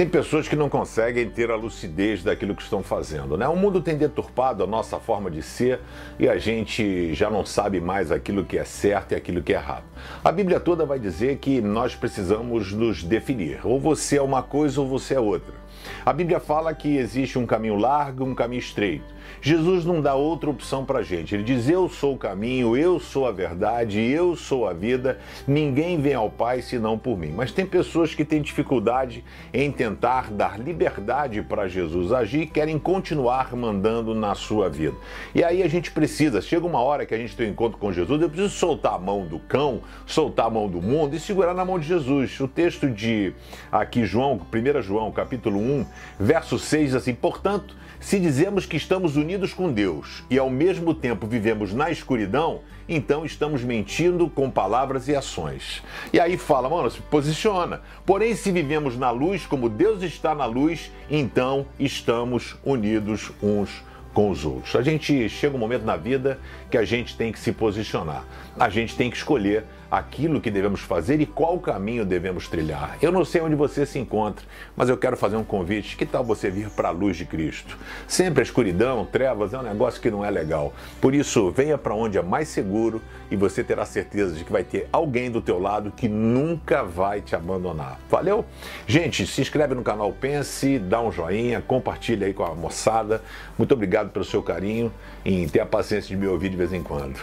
Tem pessoas que não conseguem ter a lucidez daquilo que estão fazendo, né? O mundo tem deturpado a nossa forma de ser e a gente já não sabe mais aquilo que é certo e aquilo que é errado. A Bíblia toda vai dizer que nós precisamos nos definir. Ou você é uma coisa ou você é outra. A Bíblia fala que existe um caminho largo um caminho estreito. Jesus não dá outra opção para a gente. Ele diz: Eu sou o caminho, eu sou a verdade, eu sou a vida. Ninguém vem ao Pai senão por mim. Mas tem pessoas que têm dificuldade em tentar dar liberdade para Jesus agir e querem continuar mandando na sua vida. E aí a gente precisa, chega uma hora que a gente tem um encontro com Jesus, eu preciso soltar a mão do cão, soltar a mão do mundo e segurar na mão de Jesus. O texto de aqui, João, 1 João, capítulo 1, verso 6, assim: Portanto, se dizemos que estamos unidos com Deus e ao mesmo tempo vivemos na escuridão, então estamos mentindo com palavras e ações. E aí fala, mano, se posiciona. Porém, se vivemos na luz como Deus está na luz, então estamos unidos uns com os outros. A gente chega um momento na vida que a gente tem que se posicionar. A gente tem que escolher aquilo que devemos fazer e qual caminho devemos trilhar. Eu não sei onde você se encontra, mas eu quero fazer um convite. Que tal você vir para a luz de Cristo? Sempre a escuridão, trevas é um negócio que não é legal. Por isso, venha para onde é mais seguro e você terá certeza de que vai ter alguém do teu lado que nunca vai te abandonar. Valeu? Gente, se inscreve no canal Pense, dá um joinha, compartilha aí com a moçada. Muito obrigado pelo seu carinho e ter a paciência de me ouvir de vez em quando.